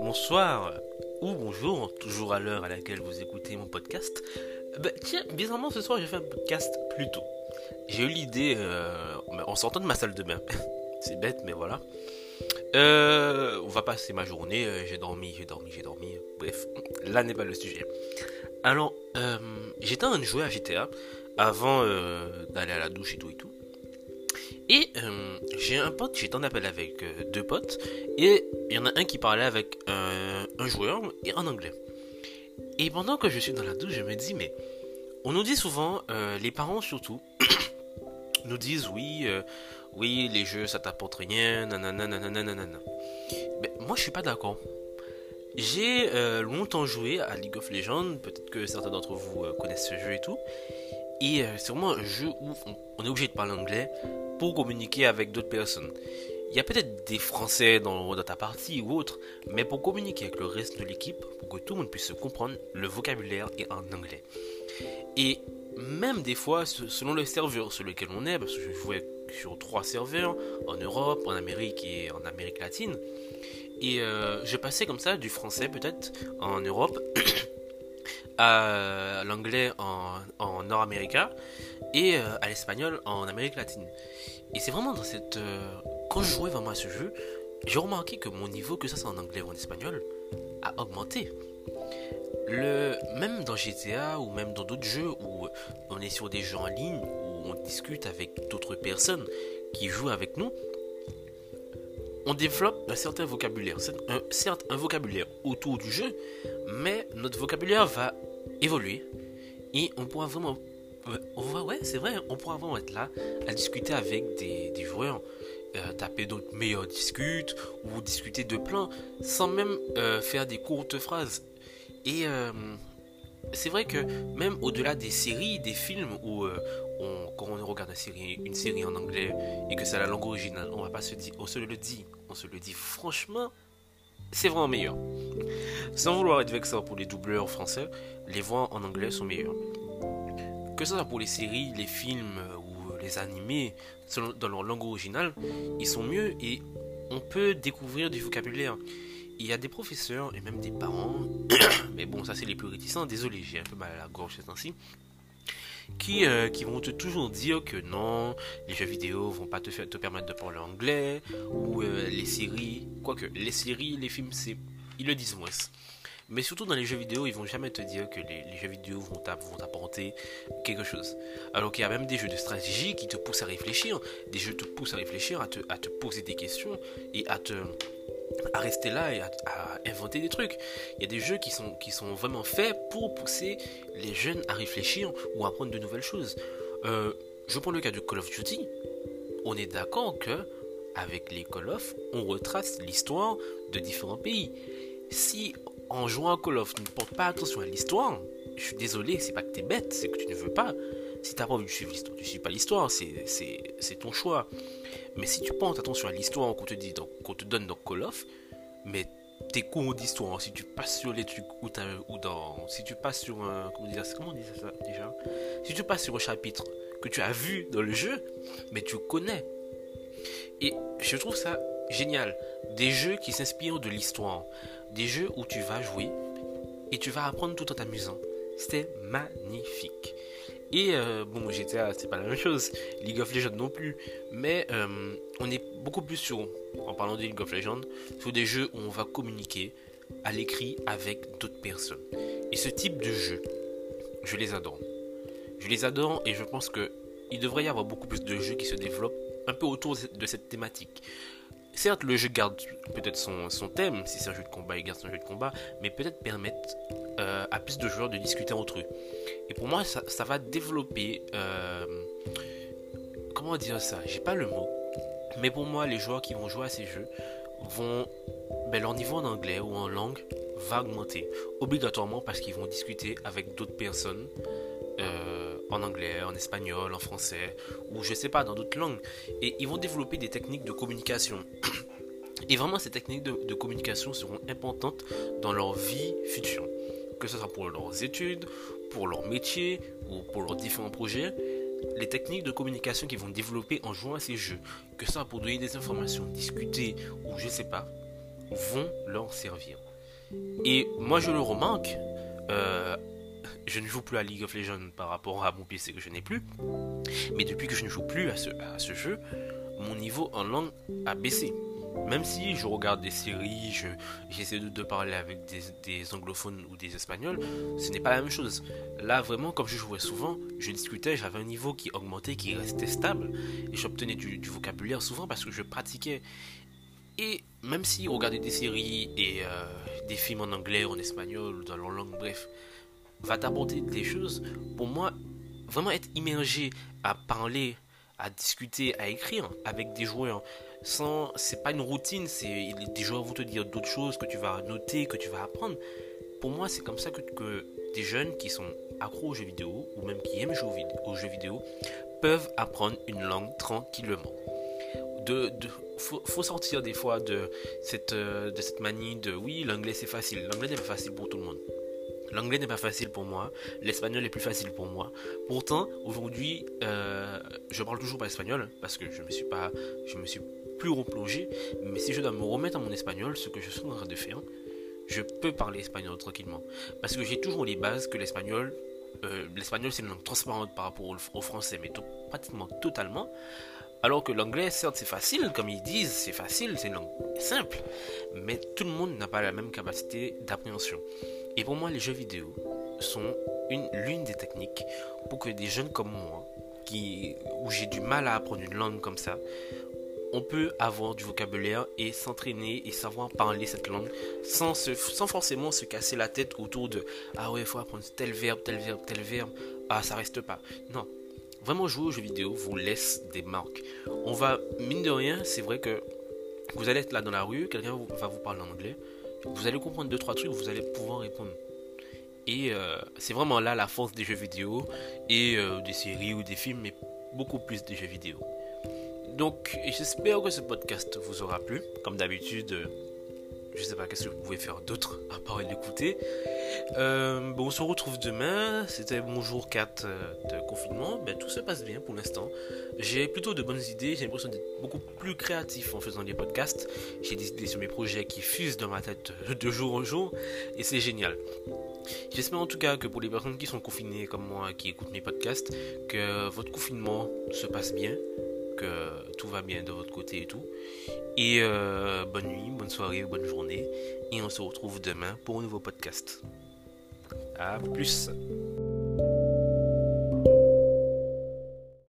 Bonsoir ou bonjour, toujours à l'heure à laquelle vous écoutez mon podcast. Bah, tiens, bizarrement ce soir j'ai fait un podcast plus tôt. J'ai eu l'idée euh, en sortant de ma salle de bain. C'est bête, mais voilà. Euh, on va passer ma journée. euh, j'ai dormi, j'ai dormi, j'ai dormi. Bref, là n'est pas le sujet. Alors, j'étais en train de jouer à GTA avant d'aller à la douche et tout et tout. Et euh, j'ai un pote, j'étais en appel avec euh, deux potes, et il y en a un qui parlait avec euh, un joueur et en anglais. Et pendant que je suis dans la douche, je me dis, mais on nous dit souvent, les parents surtout, nous disent oui, oui, les jeux ça t'apporte rien, nanana, nanana, nanana. Mais moi je suis pas d'accord. J'ai longtemps joué à League of Legends, peut-être que certains d'entre vous connaissent ce jeu et tout. Et euh, c'est vraiment un jeu où on, est obligé de parler anglais pour communiquer avec d'autres personnes. Il y a peut-être des Français dans, ta partie ou autre, mais pour communiquer avec le reste de l'équipe, pour que tout le monde puisse se comprendre, le vocabulaire est en anglais. Et même des fois, se- selon le serveur sur lequel on est, parce que je jouais sur trois serveurs, en Europe, en Amérique et en Amérique latine, et euh, je passais comme ça du français peut-être en Europe à l'anglais en, en Nord-Amérique et euh, à l'espagnol en Amérique latine. Et c'est vraiment dans cette... euh, quand je jouais vraiment à ce jeu, j'ai remarqué que mon niveau, que ça soit en anglais ou en espagnol, a augmenté. Le, même dans GTA ou même dans d'autres jeux où on est sur des jeux en ligne, où on discute avec d'autres personnes qui jouent avec nous, on développe un certain vocabulaire. Un- certes, un vocabulaire autour du jeu, mais notre vocabulaire va évoluer et on pourra vraiment. ouais, On va, ouais, c'est vrai, on pourra vraiment être là à discuter avec des, des joueurs, euh, taper d'autres meilleurs discutes ou discuter de plein sans même euh, faire des courtes phrases. Et euh, c'est vrai que même au-delà des séries, des films où euh, on, quand on regarde une série, une série en anglais et que c'est la langue originale, on va pas se dire, on se le dit, on se le dit franchement, c'est vraiment meilleur. Sans vouloir être vexant pour les doubleurs français, les voix en anglais sont meilleures. Que ce soit pour les séries, les films euh, ou les animés, dans leur langue originale, ils sont mieux et on peut découvrir du vocabulaire. Il y a des professeurs et même des parents, mais bon, ça c'est les plus réticents, désolé, j'ai un peu mal à la gorge c'est ainsi, qui, euh, vont te toujours dire que non, les jeux vidéo vont pas te, permettre de parler anglais, ou euh, les séries, quoique les séries, les films, c'est ils le disent moins. Mais surtout dans les jeux vidéo, ils vont jamais te dire que les, jeux vidéo vont t'apporter quelque chose. Alors qu'il y a même des jeux de stratégie qui te poussent à réfléchir, des jeux te poussent à réfléchir, à te, à te poser des questions et à te à rester là et à, à inventer des trucs. Il y a des jeux qui sont, qui sont vraiment faits pour pousser les jeunes à réfléchir ou à apprendre de nouvelles choses. Euh, je prends le cas de Call of Duty. On est d'accord que avec les Call of, on retrace l'histoire de différents pays. Si en jouant à Call of, tu ne portes pas attention à l'histoire, je suis désolé, c'est pas que t'es bête, c'est que tu ne veux pas. Si t'as pas envie de suivre l'histoire, tu suis pas l'histoire, c'est, ton choix. Mais si tu portes attention à l'histoire qu'on te qu'on te donne dans Call of, mais tes cours d'histoire, si tu passes sur les trucs ou, ou dans, si tu passes sur un, comment on dit ça déjà? Si tu passes sur un chapitre que tu as vu dans le jeu, mais tu connais. Et je trouve ça génial. Des jeux qui s'inspirent de l'histoire, des jeux où tu vas jouer et tu vas apprendre tout en t'amusant. C'était magnifique. Et euh, bon, GTA, c'est pas la même chose. League of Legends non plus. Mais euh, on est beaucoup plus sur, en parlant de League of Legends, sur des jeux où on va communiquer à l'écrit avec d'autres personnes. Et ce type de jeu, je les adore. Je les adore et je pense que il devrait y avoir beaucoup plus de jeux qui se développent un peu autour de cette thématique. Certes, le jeu garde peut-être son, thème, si c'est un jeu de combat, il garde son jeu de combat, mais peut-être permettre euh, à plus de joueurs de discuter entre eux. Et pour moi, ça, ça va développer. euh, comment dire ça? J'ai pas le mot. Mais pour moi, les joueurs qui vont jouer à ces jeux vont. Ben, leur niveau en anglais ou en langue va augmenter. Obligatoirement parce qu'ils vont discuter avec d'autres personnes. euh, en anglais, en espagnol, en français, ou je sais pas, dans d'autres langues. Et ils vont développer des techniques de communication. Et vraiment, ces techniques de, communication seront importantes dans leur vie future. Que ce soit pour leurs études, pour leur métier ou pour leurs différents projets. Les techniques de communication qu'ils vont développer en jouant à ces jeux, que ça pour donner des informations, discuter ou je sais pas, vont leur servir. Et moi je le remarque, euh, je ne joue plus à League of Legends par rapport à mon PC que je n'ai plus, mais depuis que je ne joue plus à ce, jeu, mon niveau en langue a baissé. Même si je regarde des séries, j'essaie de, parler avec des, anglophones ou des espagnols, ce n'est pas la même chose. Là, vraiment, comme je jouais souvent, je discutais, j'avais un niveau qui augmentait, qui restait stable, et j'obtenais du, vocabulaire souvent parce que je pratiquais. Et même si regarder des séries et euh, des films en anglais, en espagnol, dans leur langue, bref, va t'apporter des choses, pour moi, vraiment être immergé à parler, à discuter, à écrire avec des joueurs, sans c'est pas une routine c'est des joueurs vont te dire d'autres choses que tu vas noter que tu vas apprendre. Pour moi c'est comme ça que, des jeunes qui sont accros aux jeux vidéo ou même qui aiment jouer aux jeux vidéo peuvent apprendre une langue tranquillement. De, de faut, faut, sortir des fois de cette, euh, de cette manie de oui l'anglais c'est facile l'anglais n'est pas facile pour tout le monde L'anglais n'est pas facile pour moi, l'espagnol est plus facile pour moi. Pourtant, aujourd'hui, euh, je parle toujours pas espagnol parce que je me suis pas, je me suis plus replongé. Mais si je dois me remettre à mon espagnol, ce que je suis en train de faire, je peux parler espagnol tranquillement. Parce que j'ai toujours les bases que l'espagnol, euh, l'espagnol c'est une langue transparente par rapport au, français, mais pratiquement totalement. Alors que l'anglais, certes, c'est facile, comme ils disent, c'est facile, c'est une langue simple, mais tout le monde n'a pas la même capacité d'appréhension. Et pour moi, les jeux vidéo sont l'une des techniques pour que des jeunes comme moi, qui, où j'ai du mal à apprendre une langue comme ça, on peut avoir du vocabulaire et s'entraîner et savoir parler cette langue sans, sans forcément se casser la tête autour de Ah ouais, il faut apprendre tel verbe, tel verbe, tel verbe. Ah, ça reste pas. Non. Vraiment jouer aux jeux vidéo vous laisse des marques. On va, mine de rien, c'est vrai que vous allez être là dans la rue, quelqu'un va vous parler en anglais, vous allez comprendre deux trois trucs, vous allez pouvoir répondre. Et euh, c'est vraiment là la force des jeux vidéo et euh, des séries ou des films, mais beaucoup plus des jeux vidéo. Donc, j'espère que ce podcast vous aura plu. Comme d'habitude, je sais pas qu'est-ce que vous pouvez faire d'autre à part l'écouter. Euh, bon, on se retrouve demain. C'était mon jour 4 euh, de confinement. Ben, tout se passe bien pour l'instant. J'ai plutôt de bonnes idées. J'ai l'impression d'être beaucoup plus créatif en faisant des podcasts. J'ai des idées sur mes projets qui fusent dans ma tête de jour en jour. Et c'est génial. J'espère en tout cas que pour les personnes qui sont confinées comme moi, qui écoutent mes podcasts, que votre confinement se passe bien que tout va bien de votre côté et tout. Et euh, bonne nuit, bonne soirée, bonne journée. Et on se retrouve demain pour un nouveau podcast. A plus.